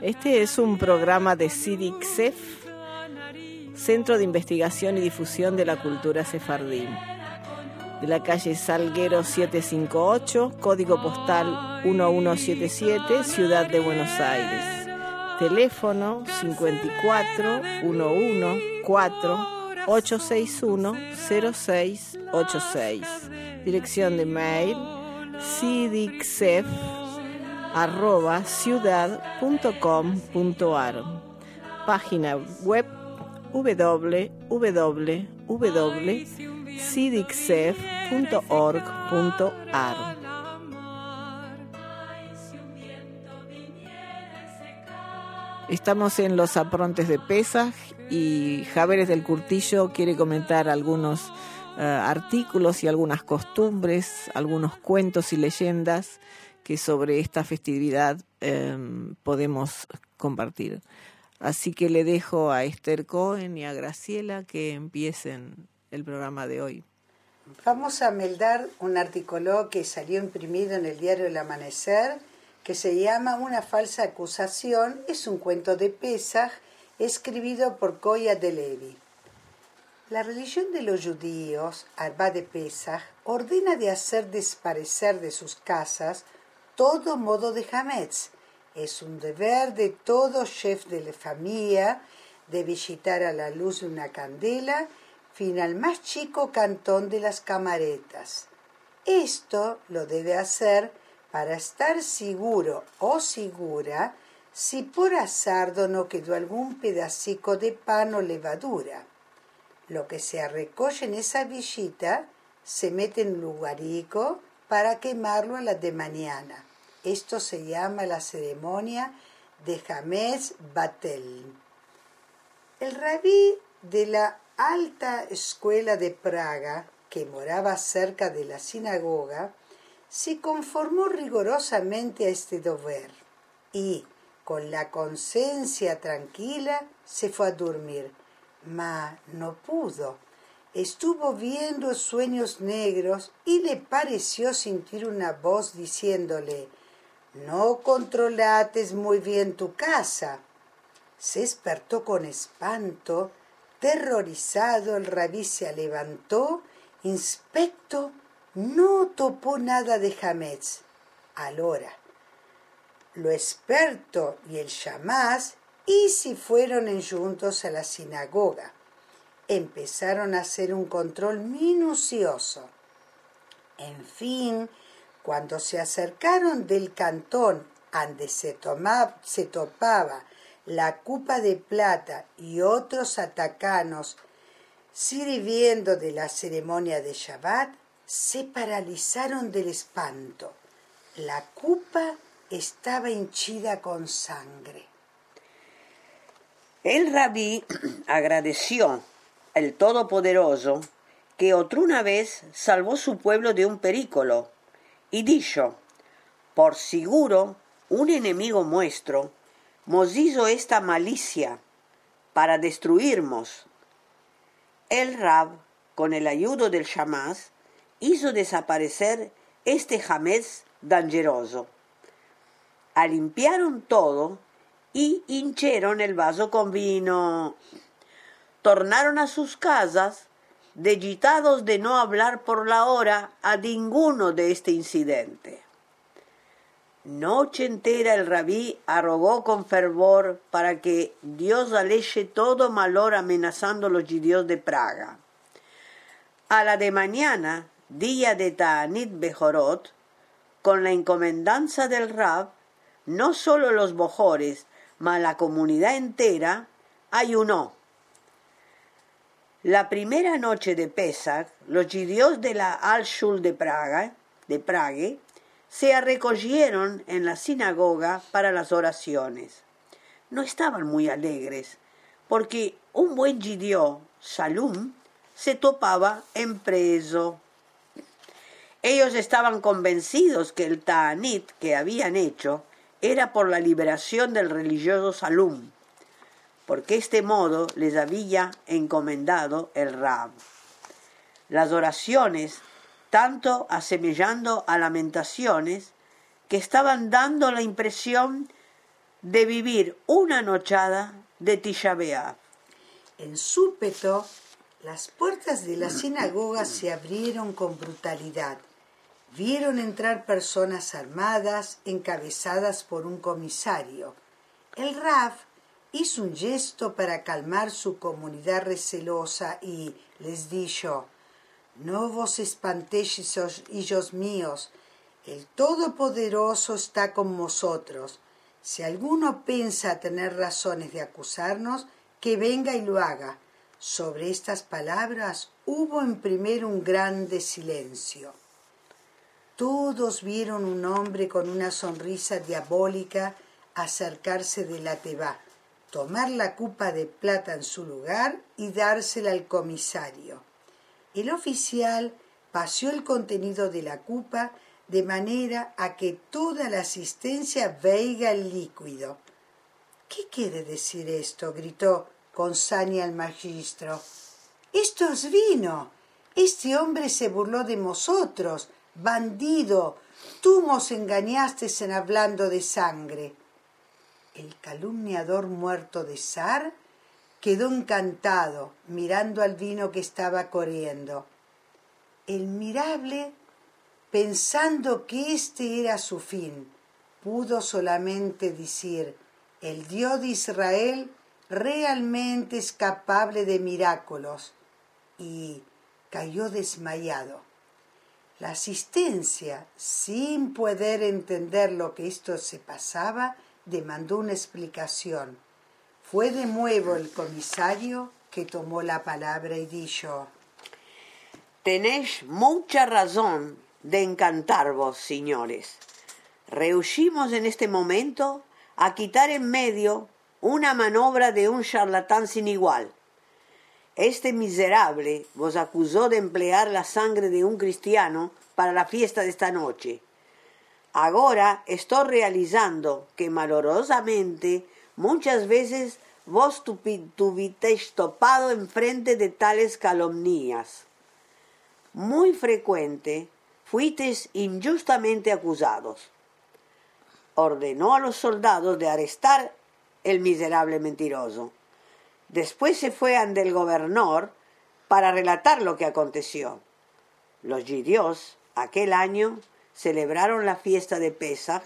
Este es un programa de CIDICSEF, Centro de Investigación y Difusión de la Cultura Sefardí, de la calle Salguero 758, código postal 1177, Ciudad de Buenos Aires. Teléfono 54 11 4 861 0686. Dirección de mail cidicsef arroba ciudad.com.ar Página web www.cidicsef.org.ar Estamos en los aprontes de Pesaj y Javeres del Curtillo quiere comentar algunos eh, artículos y algunas costumbres, algunos cuentos y leyendas que sobre esta festividad em, podemos compartir. Así que le dejo a Esther Cohen y a Graciela que empiecen el programa de hoy. Vamos a meldar un artículo que salió imprimido en el diario El Amanecer que se llama Una falsa acusación. Es un cuento de Pesach escribido por Koya de Levi. La religión de los judíos, Arba de Pesach, ordena de hacer desaparecer de sus casas todo modo de Hametz. Es un deber de todo chef de la familia de visitar a la luz de una candela fin al más chico cantón de las camaretas. Esto lo debe hacer para estar seguro o segura si por azardo no quedó algún pedacico de pan o levadura. Lo que se recoge en esa visita se mete en lugarico para quemarlo a la de mañana. Esto se llama la ceremonia de James Batel. El rabí de la alta escuela de Praga, que moraba cerca de la sinagoga, se conformó rigorosamente a este deber y, con la conciencia tranquila, se fue a dormir. Ma no pudo. Estuvo viendo sueños negros y le pareció sentir una voz diciéndole no controlates muy bien tu casa. Se despertó con espanto, terrorizado, el rabí se levantó, inspecto, no topó nada de Hametz. Alora, lo experto y el chamás y si fueron juntos a la sinagoga. Empezaron a hacer un control minucioso. En fin, cuando se acercaron del cantón donde se, se topaba la cupa de plata y otros atacanos sirviendo de la ceremonia de Shabbat, se paralizaron del espanto. La cupa estaba hinchida con sangre. El rabí agradeció al Todopoderoso que otra una vez salvó su pueblo de un perícolo y dijo, por seguro un enemigo nuestro nos hizo esta malicia para destruirnos. El Rab, con el ayudo del Shamás, hizo desaparecer este jamés dangeroso. Alimpiaron todo y hincharon el vaso con vino. Tornaron a sus casas degitados de no hablar por la hora a ninguno de este incidente. Noche entera el rabí arrogó con fervor para que Dios aleje todo malor amenazando los judíos de Praga. A la de mañana, día de Ta'anit Bejorot, con la encomendanza del Rab, no solo los bojores, mas la comunidad entera ayunó la primera noche de Pesach, los judíos de la Al-Shul de Praga, de Prague, se recogieron en la sinagoga para las oraciones. No estaban muy alegres, porque un buen judío, Salum, se topaba en preso. Ellos estaban convencidos que el ta'anit que habían hecho era por la liberación del religioso Salum porque este modo les había encomendado el Rab. Las oraciones, tanto asemejando a lamentaciones, que estaban dando la impresión de vivir una nochada de Tisha B'Av. En súpeto, las puertas de la sinagoga se abrieron con brutalidad. Vieron entrar personas armadas, encabezadas por un comisario. El Raf hizo un gesto para calmar su comunidad recelosa y les dijo, No vos espantéis, hijos míos, el Todopoderoso está con vosotros. Si alguno piensa tener razones de acusarnos, que venga y lo haga. Sobre estas palabras hubo en primero un grande silencio. Todos vieron un hombre con una sonrisa diabólica acercarse de la teba, tomar la copa de plata en su lugar y dársela al comisario. El oficial paseó el contenido de la copa de manera a que toda la asistencia veiga el líquido. ¿Qué quiere decir esto? gritó con saña el magistro. Esto es vino. Este hombre se burló de nosotros. Bandido. Tú nos engañaste en hablando de sangre. El calumniador muerto de Sar quedó encantado mirando al vino que estaba corriendo. El mirable, pensando que este era su fin, pudo solamente decir, el Dios de Israel realmente es capaz de milagros y cayó desmayado. La asistencia, sin poder entender lo que esto se pasaba, demandó una explicación. Fue de nuevo el comisario que tomó la palabra y dijo, Tenéis mucha razón de encantarvos, señores. Rehuimos en este momento a quitar en medio una manobra de un charlatán sin igual. Este miserable vos acusó de emplear la sangre de un cristiano para la fiesta de esta noche. Ahora estoy realizando que malorosamente muchas veces vos tuvisteis topado enfrente de tales calumnias. Muy frecuente fuisteis injustamente acusados. Ordenó a los soldados de arrestar el miserable mentiroso. Después se fue ante el gobernador para relatar lo que aconteció. Los judíos aquel año celebraron la fiesta de Pesach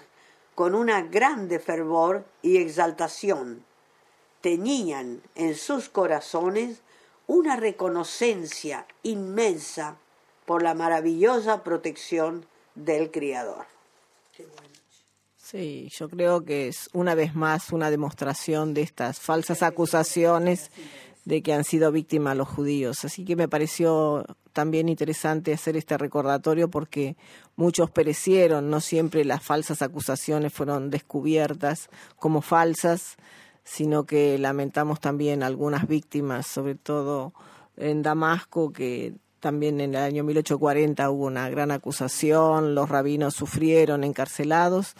con una grande fervor y exaltación. Tenían en sus corazones una reconocencia inmensa por la maravillosa protección del Criador. Sí, yo creo que es una vez más una demostración de estas falsas acusaciones de que han sido víctimas los judíos. Así que me pareció también interesante hacer este recordatorio porque muchos perecieron, no siempre las falsas acusaciones fueron descubiertas como falsas, sino que lamentamos también algunas víctimas, sobre todo en Damasco, que también en el año 1840 hubo una gran acusación, los rabinos sufrieron encarcelados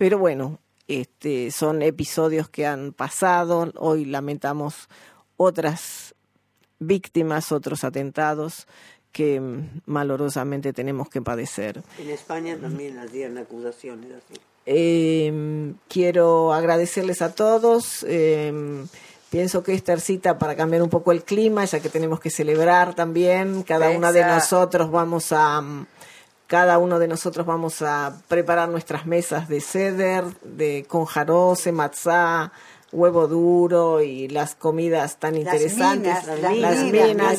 pero bueno, este, son episodios que han pasado. Hoy lamentamos otras víctimas, otros atentados que mm, malorosamente tenemos que padecer. En España también hacían acusaciones así. Eh, quiero agradecerles a todos. Eh, pienso que esta cita para cambiar un poco el clima, ya que tenemos que celebrar también. Cada una de nosotros vamos a mm, cada uno de nosotros vamos a preparar nuestras mesas de ceder, de con jarose, matzá, huevo duro y las comidas tan interesantes, las, minas,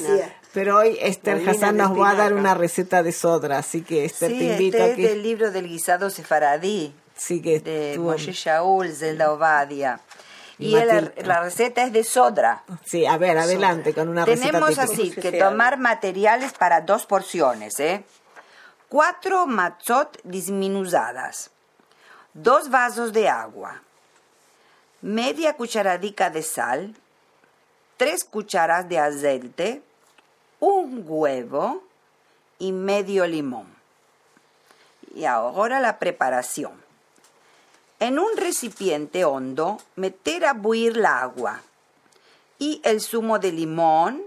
Pero hoy Esther Hassan nos va a dar una receta de sodra, así que Esther te invito este a que... es del libro del guisado sefaradí, sí, que de Moshe Shaul, Zelda Ovadia. Y la, receta es de sodra. Sí, a ver, adelante con una receta Tenemos así que tomar materiales para dos porciones, ¿eh? cuatro matzot disminuzadas, dos vasos de agua, media cucharadica de sal, tres cucharas de aceite, un huevo y medio limón. Y ahora la preparación. En un recipiente hondo, meter a buir la agua y el zumo de limón,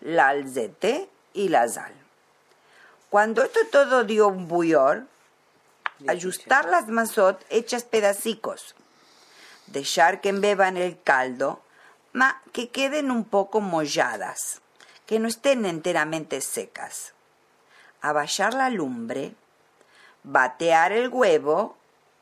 el aceite y la sal. Cuando esto todo dio un bullor, ajustar las mazot hechas pedacicos. Dejar que embeban el caldo, ma que queden un poco molladas, que no estén enteramente secas. Abajar la lumbre, batear el huevo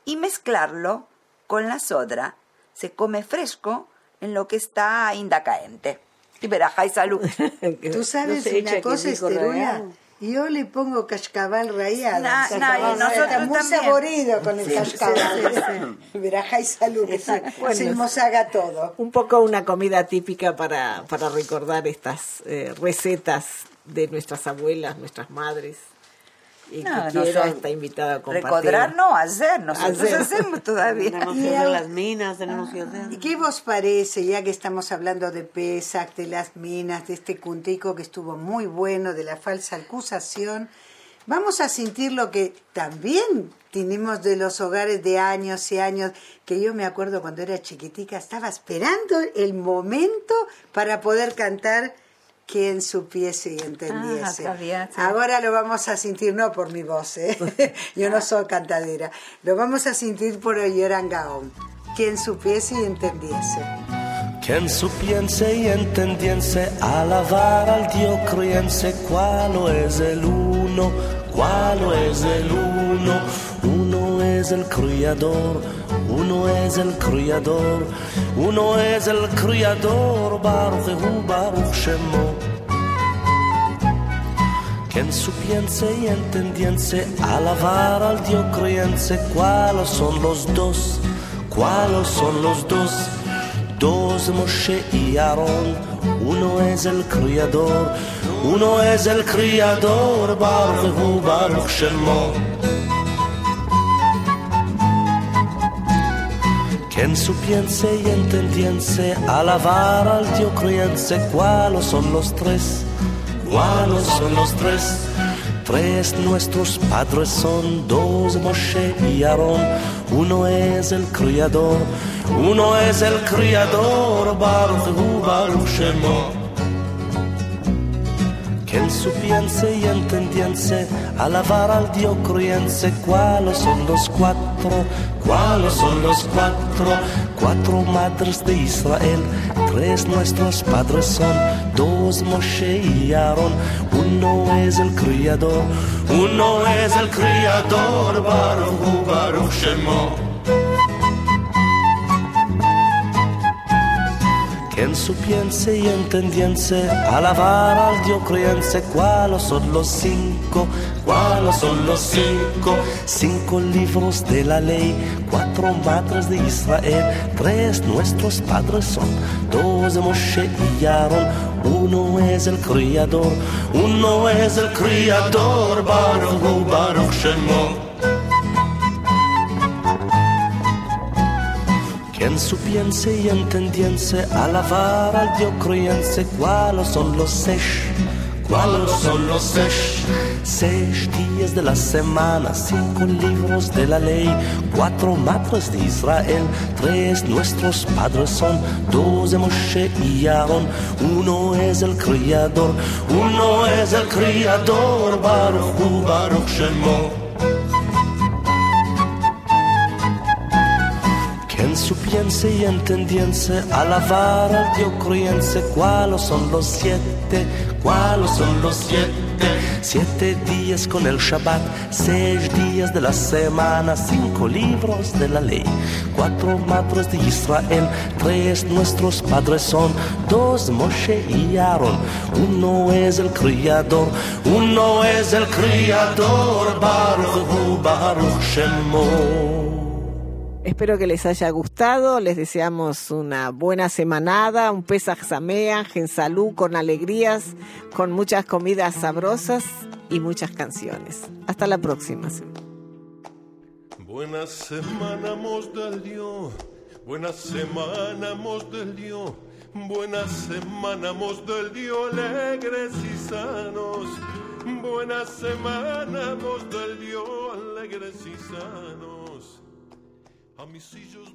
y mezclarlo con la sodra. Se come fresco en lo que está ainda caente. Y veraja y salud. Tú sabes No una cosa, rallado. Yo le pongo cascabal rallado. Na- Cascabal na, y rallado. nosotros Está muy también. saborido con el cascabal. Verajá y salud, que se, Bueno. se mozaga todo. Un poco una comida típica para, para recordar estas eh, recetas de nuestras abuelas, nuestras madres. Y No, que quiera está invitado a compartir. Recordar no, hacer. Nosotros Hacer. hacemos todavía. Tenemos que hacer las minas, tenemos que hacer. ¿Y qué vos parece, ya que estamos hablando de Pesach, de las minas, de este cuntico que estuvo muy bueno, de la falsa acusación? Vamos a sentir lo que también tenemos de los hogares de años y años, que yo me acuerdo cuando era chiquitica, estaba esperando el momento para poder cantar quien supiese y entendiese. Ah, bien, sí. Ahora lo vamos a sentir, no por mi voz, ¿eh? yo no soy cantadera, lo vamos a sentir por Oyeran Gaón, quien supiese y entendiese. Quien supiense y entendiense alabar al Dio criense, cuál es el uno, cuál es el uno, uno es el criador, uno es el criador, uno es el criador, Baruch Hu, Baruch Shemo. Quien supiense y entendiense alabar al Dio criense, cuáles son los dos, cuáles son los dos, dos Moshe y Aarón, uno es el criador, uno es el criador, Baruch Hu, Baruch Shemo. Quien supiense y entendiense alabar al Dio criense, cuáles son los tres, cuáles son los tres. Tres nuestros padres son dos Moshe y Aarón, uno es el criador, uno es el criador, Baruch Hu, Baruch Shemo. Quien supiense y entendiense alabar al Dio criense, cuáles son los cuatro, cuáles son los cuatro, cuatro madres de Israel, tres nuestros padres son, dos Moshe y Aarón, uno es el criador, uno es el criador, Baruch Baruch Shemo. Quien supiense y entendiense alabar al Dio criense, cuáles son los cinco, cuáles son los cinco, cinco libros de la ley, cuatro madres de Israel, tres nuestros padres son, dos de Moshe y Aarón, uno es el criador, uno es el criador, Baruch Baruch Shemo. Quien supiense y entendiense alabar al Dio criense, cuáles son los seis, cuáles son los seis, seis días de la semana, cinco libros de la ley, cuatro madres de Israel, tres nuestros padres son, dos de Moshe y Aarón, uno es el criador, uno es el criador, Baruch Baruch Shemo. Supiense y entendiense alabar al Dio criense, cuáles son los siete, cuáles son los siete, siete días con el Shabbat, seis días de la semana, cinco libros de la ley, cuatro madres de Israel, tres nuestros padres son, dos Moshe y Aarón, uno es el criador, uno es el criador, Baruch Baruch Shemo. Espero que les haya gustado. Les deseamos una buena semanada, un Pesach Sameach en salud, con alegrías, con muchas comidas sabrosas y muchas canciones. Hasta la próxima. Buena semana mos del Dios, buena semana mos del Dios, buena semana mos del Dios, alegres y sanos. Buena semana mos del Dios, alegres y sanos. A mis hijos.